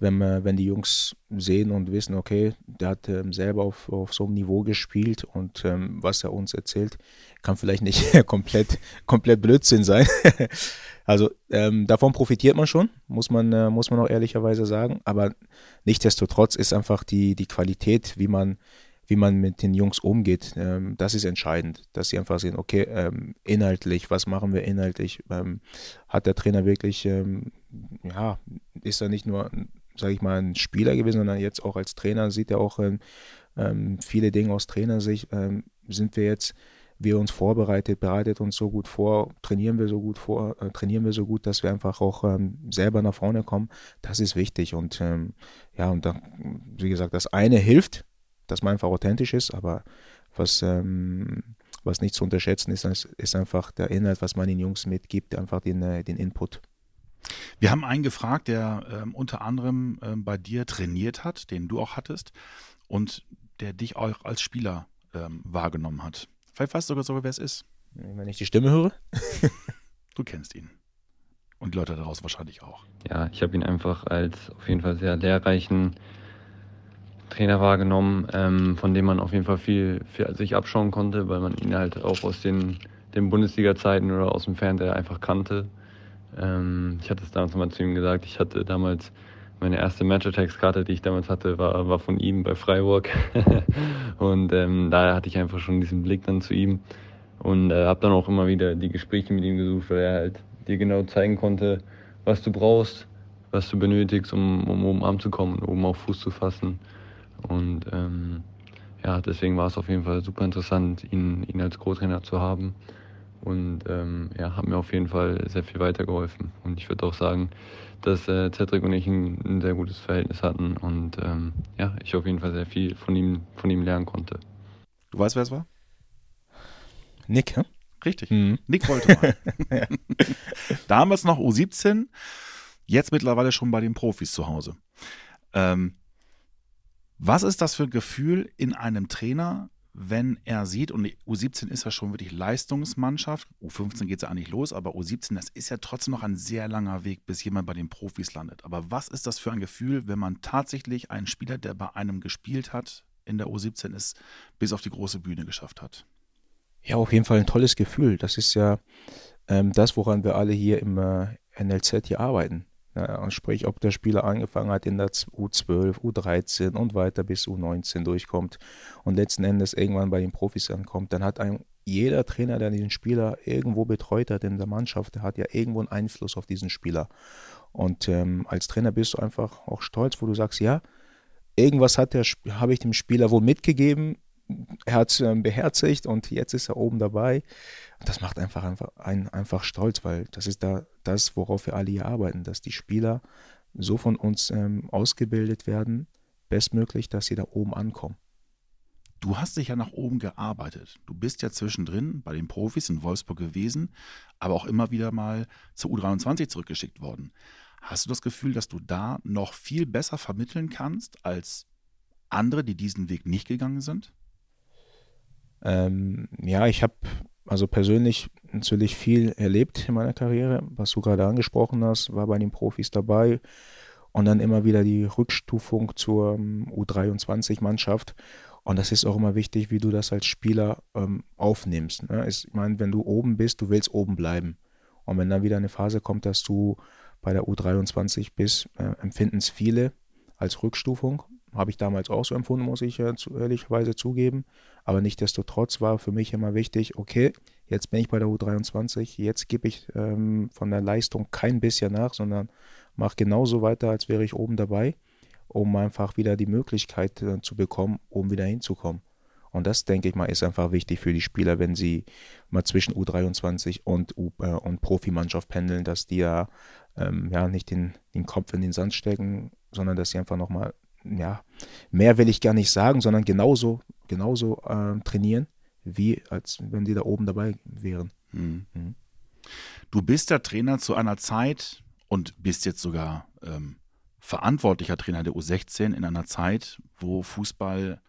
wenn wenn die Jungs sehen und wissen, okay, der hat ähm, selber auf, auf so einem Niveau gespielt und ähm, was er uns erzählt, kann vielleicht nicht komplett, komplett Blödsinn sein. also ähm, davon profitiert man schon, muss man, äh, muss man auch ehrlicherweise sagen. Aber nichtsdestotrotz ist einfach die, die Qualität, wie man, wie man mit den Jungs umgeht, ähm, das ist entscheidend, dass sie einfach sehen, okay, ähm, inhaltlich, was machen wir inhaltlich? Ähm, hat der Trainer wirklich, ja, ist er nicht nur, sage ich mal, ein Spieler gewesen, sondern jetzt auch als Trainer sieht er auch ähm, ähm, viele Dinge aus Trainersicht. sind wir jetzt, wir uns vorbereitet, bereitet uns so gut vor, trainieren wir so gut vor, äh, trainieren wir so gut, dass wir einfach auch selber nach vorne kommen. Das ist wichtig und ja, und dann, wie gesagt, das eine hilft, dass man einfach authentisch ist, aber was, ähm, was nicht zu unterschätzen ist, ist einfach der Inhalt, was man den Jungs mitgibt, einfach den, äh, den Input. Wir haben einen gefragt, der ähm, unter anderem ähm, bei dir trainiert hat, den du auch hattest und der dich auch als Spieler ähm, wahrgenommen hat. Vielleicht weißt du sogar, wer es ist. Wenn ich die Stimme höre? du kennst ihn. Und die Leute daraus wahrscheinlich auch. Ja, ich habe ihn einfach als auf jeden Fall sehr lehrreichen Trainer wahrgenommen, ähm, von dem man auf jeden Fall viel, viel sich abschauen konnte, weil man ihn halt auch aus den, den Bundesliga-Zeiten oder aus dem Fernseher einfach kannte. Ähm, ich hatte es damals mal zu ihm gesagt, ich hatte damals meine erste Match-Attacks-Karte, die ich damals hatte, war, war von ihm bei Freiburg. und ähm, daher hatte ich einfach schon diesen Blick dann zu ihm und äh, habe dann auch immer wieder die Gespräche mit ihm gesucht, weil er halt dir genau zeigen konnte, was du brauchst, was du benötigst, um, um oben anzukommen, um auf Fuß zu fassen. Und ähm, ja, deswegen war es auf jeden Fall super interessant, ihn, ihn als Co-Trainer zu haben. Und ähm, ja, hat mir auf jeden Fall sehr viel weitergeholfen. Und ich würde auch sagen, dass äh, Cedric und ich ein, ein, sehr gutes Verhältnis hatten und ähm, ja, ich auf jeden Fall sehr viel von ihm, von ihm lernen konnte. Du weißt, wer es war? Nick, hä? Richtig. Mhm. Nick wollte mal. ja. Damals noch U17, jetzt mittlerweile schon bei den Profis zu Hause. Ähm, was ist das für ein Gefühl in einem Trainer, wenn er sieht, und U17 ist ja schon wirklich Leistungsmannschaft, U15 geht es ja eigentlich los, aber U17, das ist ja trotzdem noch ein sehr langer Weg, bis jemand bei den Profis landet. Aber was ist das für ein Gefühl, wenn man tatsächlich einen Spieler, der bei einem gespielt hat, in der U17 ist, bis auf die große Bühne geschafft hat? Ja, auf jeden Fall ein tolles Gefühl. Das ist ja ähm, das, woran wir alle hier im äh, NLZ hier arbeiten. Ja, sprich, ob der Spieler angefangen hat in der U12, U13 und weiter bis U19 durchkommt und letzten Endes irgendwann bei den Profis ankommt, dann hat ein, jeder Trainer, der diesen Spieler irgendwo betreut hat in der Mannschaft, der hat ja irgendwo einen Einfluss auf diesen Spieler. Und ähm, als Trainer bist du einfach auch stolz, wo du sagst, ja, irgendwas hat der, habe ich dem Spieler wohl mitgegeben, er hat es ähm, beherzigt und jetzt ist er oben dabei. Das macht einfach, einfach einen einfach stolz, weil das ist da das, worauf wir alle hier arbeiten, dass die Spieler so von uns ähm, ausgebildet werden, bestmöglich, dass sie da oben ankommen. Du hast dich ja nach oben gearbeitet. Du bist ja zwischendrin bei den Profis in Wolfsburg gewesen, aber auch immer wieder mal zur U23 zurückgeschickt worden. Hast du das Gefühl, dass du da noch viel besser vermitteln kannst als andere, die diesen Weg nicht gegangen sind? Ähm, ja, ich habe also persönlich natürlich viel erlebt in meiner Karriere. Was du gerade angesprochen hast, war bei den Profis dabei. Und dann immer wieder die Rückstufung zur ähm, U23-Mannschaft. Und das ist auch immer wichtig, wie du das als Spieler ähm, aufnimmst. Ne? Ich meine, wenn du oben bist, du willst oben bleiben. Und wenn dann wieder eine Phase kommt, dass du bei der U23 bist, äh, empfinden es viele als Rückstufung. Habe ich damals auch so empfunden, muss ich ja zu, ehrlicherweise zugeben. Aber nichtsdestotrotz war für mich immer wichtig, okay, jetzt bin ich bei der U23, jetzt gebe ich ähm, von der Leistung kein bisschen nach, sondern mache genauso weiter, als wäre ich oben dabei, um einfach wieder die Möglichkeit äh, zu bekommen, oben wieder hinzukommen. Und das, denke ich mal, ist einfach wichtig für die Spieler, wenn sie mal zwischen U23 und, U äh, und Profimannschaft pendeln, dass die ja, ähm, ja nicht den, den Kopf in den Sand stecken, sondern dass sie einfach nochmal ja, mehr will ich gar nicht sagen, sondern genauso, genauso äh, trainieren, wie als wenn die da oben dabei wären. Mhm. Mhm. Du bist der Trainer zu einer Zeit und bist jetzt sogar ähm, verantwortlicher Trainer der U16 in einer Zeit, wo Fußball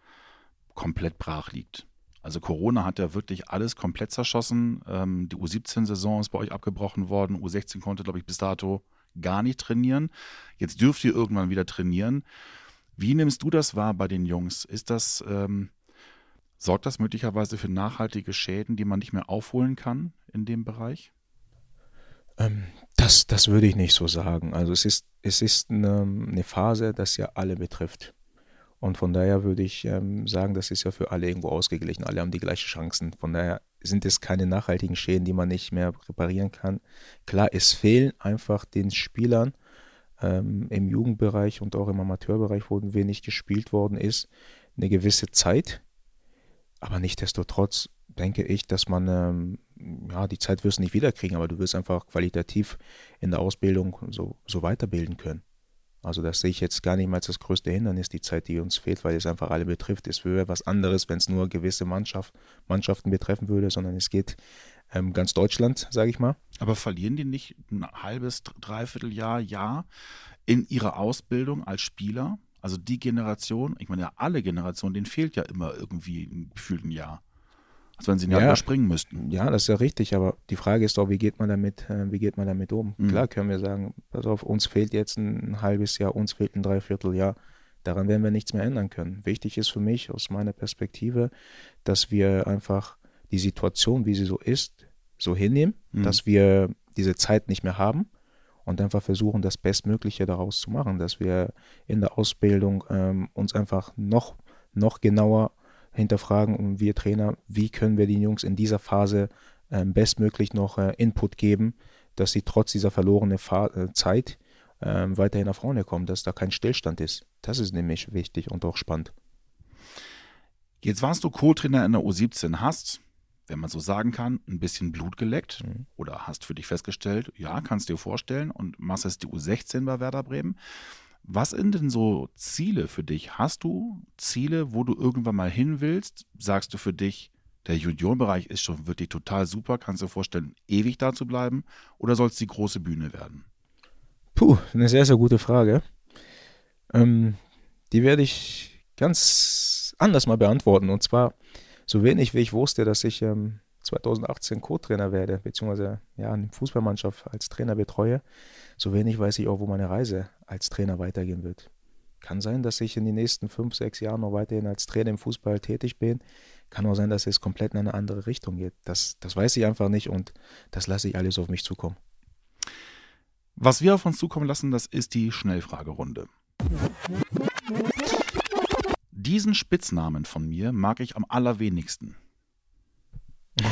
komplett brach liegt. Also Corona hat ja wirklich alles komplett zerschossen. Ähm, die U17-Saison ist bei euch abgebrochen worden. U16 konnte, glaube ich, bis dato gar nicht trainieren. Jetzt dürft ihr irgendwann wieder trainieren. Wie nimmst du das wahr bei den Jungs? Ist das, ähm, sorgt das möglicherweise für nachhaltige Schäden, die man nicht mehr aufholen kann in dem Bereich? Ähm, das, das würde ich nicht so sagen. Also es ist, es ist eine, eine Phase, das ja alle betrifft. Und von daher würde ich ähm, sagen, das ist ja für alle irgendwo ausgeglichen. Alle haben die gleichen Chancen. Von daher sind es keine nachhaltigen Schäden, die man nicht mehr reparieren kann. Klar, es fehlen einfach den Spielern ähm, im Jugendbereich und auch im Amateurbereich, wo wenig gespielt worden ist, eine gewisse Zeit. Aber nichtsdestotrotz denke ich, dass man, ähm, ja, die Zeit wirst du nicht wiederkriegen, aber du wirst einfach qualitativ in der Ausbildung so, so weiterbilden können. Also das sehe ich jetzt gar nicht mal als das größte Hindernis, die Zeit, die uns fehlt, weil es einfach alle betrifft. Es wäre was anderes, wenn es nur gewisse Mannschaft, Mannschaften betreffen würde, sondern es geht ähm, ganz Deutschland, sage ich mal. Aber verlieren die nicht ein halbes, dreiviertel Jahr, Jahr in ihrer Ausbildung als Spieler? Also die Generation, ich meine ja alle Generationen, denen fehlt ja immer irgendwie ein gefühlten Jahr. Als wenn sie ein Jahr ja, überspringen müssten. Ja, das ist ja richtig, aber die Frage ist doch, wie geht man damit, äh, wie geht man damit um? Mhm. Klar können wir sagen, pass auf, uns fehlt jetzt ein halbes Jahr, uns fehlt ein Dreivierteljahr. Daran werden wir nichts mehr ändern können. Wichtig ist für mich aus meiner Perspektive, dass wir einfach die Situation, wie sie so ist, so hinnehmen, mhm. dass wir diese Zeit nicht mehr haben und einfach versuchen, das Bestmögliche daraus zu machen, dass wir in der Ausbildung ähm, uns einfach noch, noch genauer hinterfragen und wir Trainer, wie können wir den Jungs in dieser Phase ähm, bestmöglich noch äh, Input geben, dass sie trotz dieser verlorenen Fa äh, Zeit äh, weiterhin nach vorne kommen, dass da kein Stillstand ist. Das ist nämlich wichtig und auch spannend. Jetzt warst du Co-Trainer in der U17, hast wenn man so sagen kann, ein bisschen Blut geleckt mhm. oder hast für dich festgestellt, ja, kannst dir vorstellen und machst jetzt die U16 bei Werder Bremen. Was sind denn so Ziele für dich? Hast du Ziele, wo du irgendwann mal hin willst? Sagst du für dich, Der Juniorenbereich ist schon wirklich total super. Kannst du dir vorstellen, ewig da zu bleiben? Oder soll es die große Bühne werden? Puh, eine sehr, sehr gute Frage. Ähm, die werde ich ganz anders mal beantworten. Und zwar, so wenig wie ich wusste, dass ich ähm, 2018 Co-Trainer werde, beziehungsweise ja, eine Fußballmannschaft als Trainer betreue, so wenig weiß ich auch, wo meine Reise als Trainer weitergehen wird. Kann sein, dass ich in den nächsten fünf, sechs Jahren noch weiterhin als Trainer im Fußball tätig bin. Kann auch sein, dass es komplett in eine andere Richtung geht. Das, das weiß ich einfach nicht und das lasse ich alles auf mich zukommen. Was wir auf uns zukommen lassen, das ist die Schnellfragerunde. Diesen Spitznamen von mir mag ich am allerwenigsten.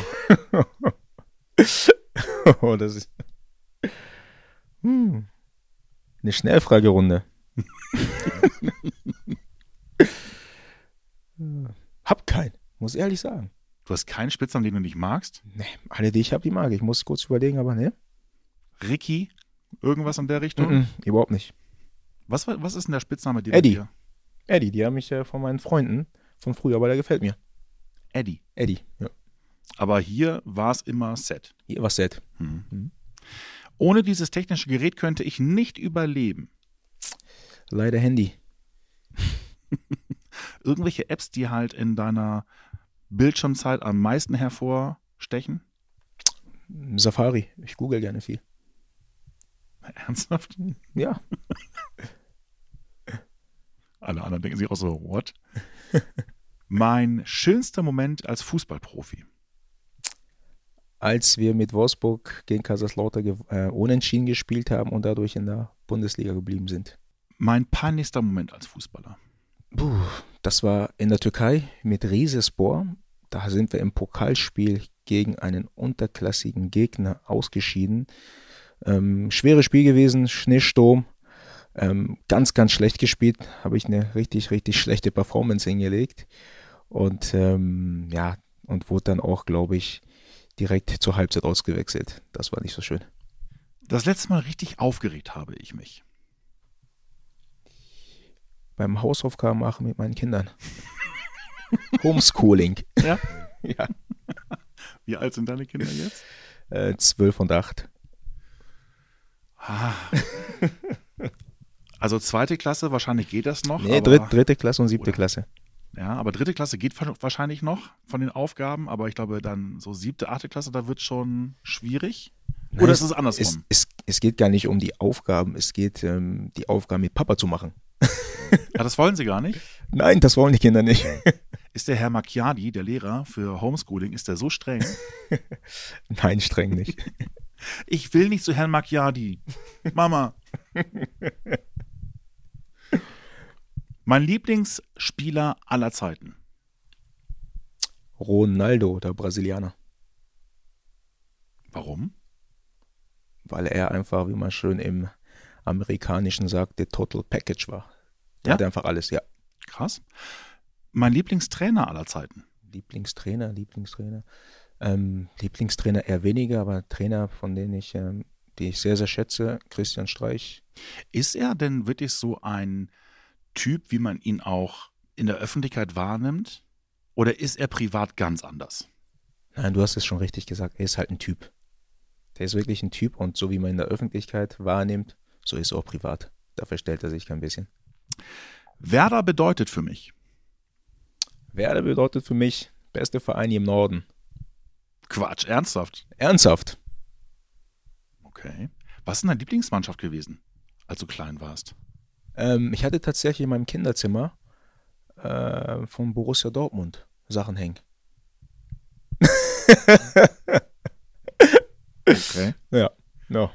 oh, das ist. Hm. Eine Schnellfragerunde. hab keinen, muss ehrlich sagen. Du hast keinen Spitznamen, den du nicht magst? Nee, alle, die ich habe, die mag ich. Muss kurz überlegen, aber ne? Ricky? Irgendwas in der Richtung? Mm -mm, überhaupt nicht. Was, was ist denn der Spitzname, den Eddie. du dir? Eddie, die haben mich äh, von meinen Freunden von früher, aber der gefällt mir. Eddie. Eddie, ja. Aber hier war es immer Set. Hier was Set. Hm. Mhm. Ohne dieses technische Gerät könnte ich nicht überleben. Leider Handy. Irgendwelche Apps, die halt in deiner Bildschirmzeit am meisten hervorstechen? Safari. Ich google gerne viel. Ernsthaft? Ja. Alle anderen denken sich auch so, what? mein schönster Moment als Fußballprofi. Als wir mit Wolfsburg gegen Kaiserslautern äh, unentschieden gespielt haben und dadurch in der Bundesliga geblieben sind. Mein peinlichster Moment als Fußballer. Puh, das war in der Türkei mit Rizespor. Da sind wir im Pokalspiel gegen einen unterklassigen Gegner ausgeschieden. Ähm, schweres Spiel gewesen, Schneesturm. Ähm, ganz, ganz schlecht gespielt. Habe ich eine richtig, richtig schlechte Performance hingelegt. Und ähm, ja, und wurde dann auch, glaube ich, direkt zur Halbzeit ausgewechselt. Das war nicht so schön. Das letzte Mal richtig aufgeregt habe ich mich. Beim Hausaufgaben machen mit meinen Kindern. Homeschooling. Ja? ja. Wie alt sind deine Kinder jetzt? Äh, 12 und 8. Ah. Also zweite Klasse, wahrscheinlich geht das noch. Nee, dritt, dritte Klasse und siebte Oder- Klasse. Ja, aber dritte Klasse geht wa- wahrscheinlich noch von den Aufgaben, aber ich glaube dann so siebte, achte Klasse, da wird schon schwierig. Oder Nein, ist es andersrum? Es, es, es geht gar nicht um die Aufgaben, es geht ähm, die Aufgaben mit Papa zu machen. Ja, das wollen sie gar nicht. Nein, das wollen die Kinder nicht. Ist der Herr Macchiadi, der Lehrer für Homeschooling, ist der so streng? Nein, streng nicht. Ich will nicht zu Herrn Macchiadi. Mama. Mein Lieblingsspieler aller Zeiten. Ronaldo, der Brasilianer. Warum? Weil er einfach, wie man schön im Amerikanischen sagt, der Total Package war. Der Ja? hatte einfach alles, ja. Krass. Mein Lieblingstrainer aller Zeiten. Lieblingstrainer, Lieblingstrainer. Ähm, Lieblingstrainer eher weniger, aber Trainer, von denen ich, ähm, die ich sehr, sehr schätze, Christian Streich. Ist er denn wirklich so ein Typ, wie man ihn auch in der Öffentlichkeit wahrnimmt? Oder ist er privat ganz anders? Nein, du hast es schon richtig gesagt, er ist halt ein Typ. Der ist wirklich ein Typ und so wie man in der Öffentlichkeit wahrnimmt, so ist er auch privat. Da verstellt er sich kein bisschen. Werder bedeutet für mich. Werder bedeutet für mich beste Verein hier im Norden. Quatsch, ernsthaft. Ernsthaft. Okay. Was ist denn deine Lieblingsmannschaft gewesen, als du klein warst? Ähm, ich hatte tatsächlich in meinem Kinderzimmer äh, von Borussia Dortmund Sachen hängen. Okay. Ja, ja.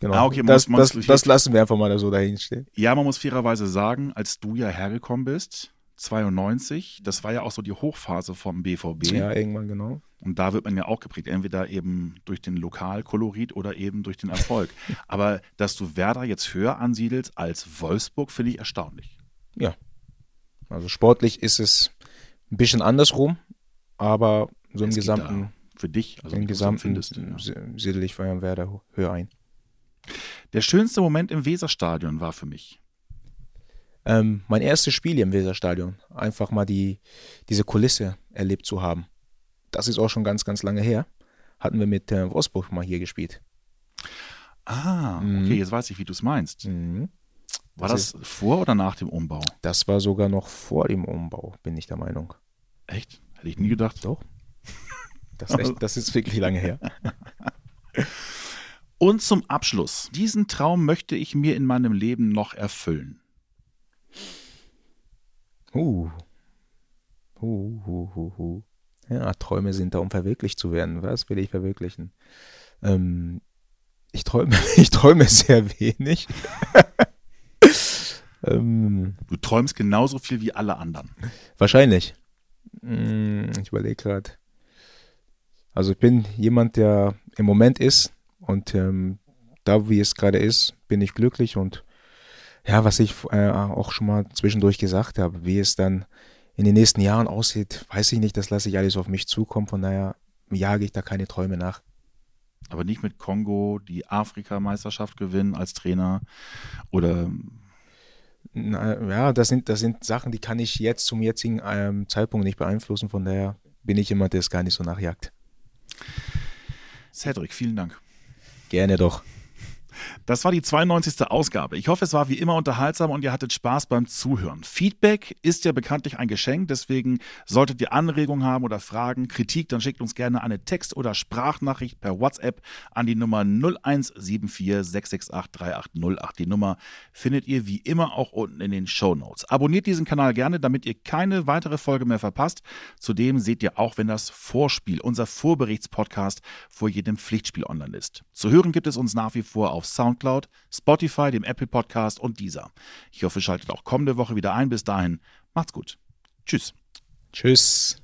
Genau. Ah, okay, das, das, das lassen wir einfach mal so dahin stehen. Ja, man muss fairerweise sagen, als du ja hergekommen bist, 92, das war ja auch so die Hochphase vom BVB. Ja, irgendwann genau. Und da wird man ja auch geprägt, entweder eben durch den Lokalkolorit oder eben durch den Erfolg. Aber dass du Werder jetzt höher ansiedelst als Wolfsburg, finde ich erstaunlich. Ja. Also sportlich ist es ein bisschen andersrum, aber so im Es gesamten, für dich, also im gesamten empfindest, ja. si- siedel ich Werder höher ein. Der schönste Moment im Weserstadion war für mich. Ähm, mein erstes Spiel hier im Weserstadion, einfach mal die, diese Kulisse erlebt zu haben. das ist auch schon ganz, ganz lange her, hatten wir mit äh, Wolfsburg mal hier gespielt. Ah, okay, Mhm. jetzt weiß ich, wie du es meinst. Mhm. War Das das, vor oder nach dem Umbau? Das war sogar noch vor dem Umbau, bin ich der Meinung. Echt? Hätte ich nie gedacht. Doch. Das ist, echt, das ist wirklich lange her. Und zum Abschluss. Diesen Traum möchte ich mir in meinem Leben noch erfüllen. Uh. Uh, uh, uh, uh. Ja, Träume sind da, um verwirklicht zu werden. Was will ich verwirklichen? Ähm, ich träume, ich träume sehr wenig. ähm, Du träumst genauso viel wie alle anderen. wahrscheinlich. Hm, ich überlege gerade. Also ich bin jemand, der im Moment ist und ähm, da, wie es gerade ist, bin ich glücklich und ja, was ich äh, auch schon mal zwischendurch gesagt habe, wie es dann in den nächsten Jahren aussieht, weiß ich nicht, das lasse ich alles auf mich zukommen, von daher jage ich da keine Träume nach. Aber nicht mit Kongo die Afrikameisterschaft gewinnen als Trainer oder Na, ja, das sind, das sind Sachen, die kann ich jetzt zum jetzigen ähm, Zeitpunkt nicht beeinflussen, von daher bin ich jemand, der es gar nicht so nachjagt. Cedric, vielen Dank. Gerne doch. Das war die 92. Ausgabe. Ich hoffe, es war wie immer unterhaltsam und ihr hattet Spaß beim Zuhören. Feedback ist ja bekanntlich ein Geschenk, deswegen solltet ihr Anregungen haben oder Fragen, Kritik, dann schickt uns gerne eine Text- oder Sprachnachricht per WhatsApp an die Nummer 0174 668 3808. Die Nummer findet ihr wie immer auch unten in den Show Notes. Abonniert diesen Kanal gerne, damit ihr keine weitere Folge mehr verpasst. Zudem seht ihr auch, wenn das Vorspiel, unser Vorberichtspodcast vor jedem Pflichtspiel online ist. Zu hören gibt es uns nach wie vor auf Soundcloud, Spotify, dem Apple Podcast und dieser. Ich hoffe, schaltet auch kommende Woche wieder ein. Bis dahin, macht's gut. Tschüss. Tschüss.